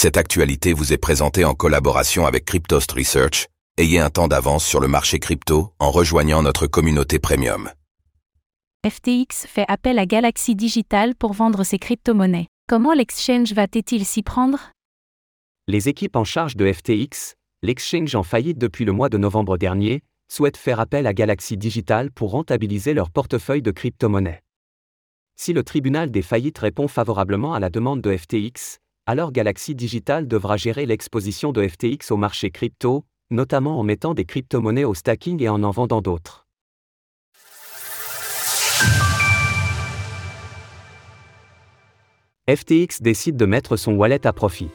Cette actualité vous est présentée en collaboration avec Cryptost Research. Ayez un temps d'avance sur le marché crypto en rejoignant notre communauté premium. FTX fait appel à Galaxy Digital pour vendre ses crypto-monnaies. Comment l'exchange va-t-il s'y prendre? Les équipes en charge de FTX, l'exchange en faillite depuis le mois de novembre dernier, souhaitent faire appel à Galaxy Digital pour rentabiliser leur portefeuille de crypto-monnaies. Si le tribunal des faillites répond favorablement à la demande de FTX, alors Galaxy Digital devra gérer l'exposition de FTX au marché crypto, notamment en mettant des crypto-monnaies au stacking et en en vendant d'autres. FTX décide de mettre son wallet à profit.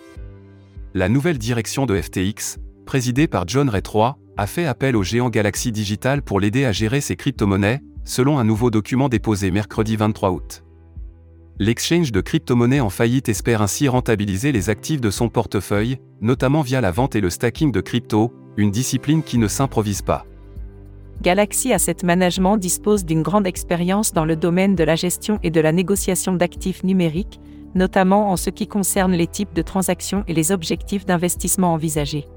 La nouvelle direction de FTX, présidée par John Ray III, a fait appel au géant Galaxy Digital pour l'aider à gérer ses crypto-monnaies, selon un nouveau document déposé mercredi 23 août. L'exchange de crypto-monnaies en faillite espère ainsi rentabiliser les actifs de son portefeuille, notamment via la vente et le stacking de crypto, une discipline qui ne s'improvise pas. Galaxy Asset Management dispose d'une grande expérience dans le domaine de la gestion et de la négociation d'actifs numériques, notamment en ce qui concerne les types de transactions et les objectifs d'investissement envisagés.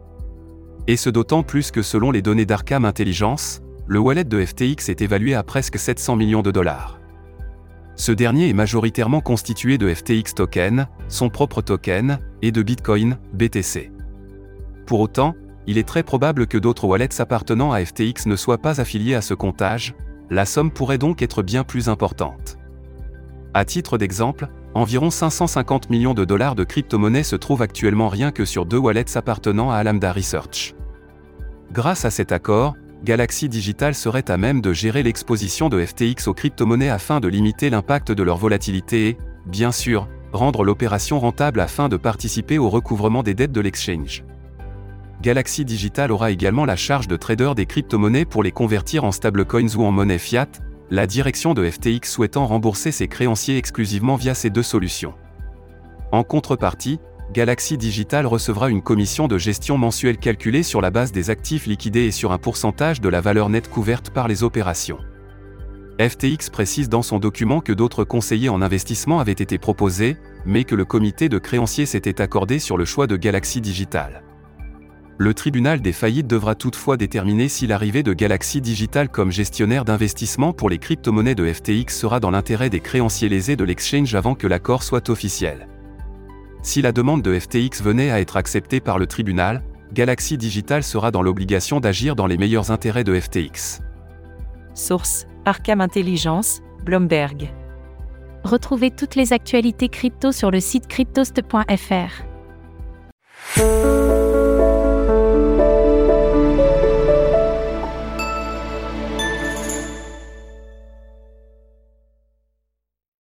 Et ce d'autant plus que selon les données d'Arkham Intelligence, le wallet de FTX est évalué à presque 700 millions de dollars. Ce dernier est majoritairement constitué de FTX token, son propre token, et de Bitcoin, BTC. Pour autant, il est très probable que d'autres wallets appartenant à FTX ne soient pas affiliés à ce comptage, la somme pourrait donc être bien plus importante. À titre d'exemple, environ 550 millions de dollars de crypto-monnaies se trouvent actuellement rien que sur deux wallets appartenant à Alameda Research. Grâce à cet accord, Galaxy Digital serait à même de gérer l'exposition de FTX aux crypto-monnaies afin de limiter l'impact de leur volatilité et, bien sûr, rendre l'opération rentable afin de participer au recouvrement des dettes de l'exchange. Galaxy Digital aura également la charge de trader des crypto-monnaies pour les convertir en stablecoins ou en monnaie fiat, la direction de FTX souhaitant rembourser ses créanciers exclusivement via ces deux solutions. En contrepartie, Galaxy Digital recevra une commission de gestion mensuelle calculée sur la base des actifs liquidés et sur un pourcentage de la valeur nette couverte par les opérations. FTX précise dans son document que d'autres conseillers en investissement avaient été proposés, mais que le comité de créanciers s'était accordé sur le choix de Galaxy Digital. Le tribunal des faillites devra toutefois déterminer si l'arrivée de Galaxy Digital comme gestionnaire d'investissement pour les crypto-monnaies de FTX sera dans l'intérêt des créanciers lésés de l'exchange avant que l'accord soit officiel. Si la demande de FTX venait à être acceptée par le tribunal, Galaxy Digital sera dans l'obligation d'agir dans les meilleurs intérêts de FTX. Source Arkham Intelligence, Bloomberg. Retrouvez toutes les actualités crypto sur le site cryptost.fr.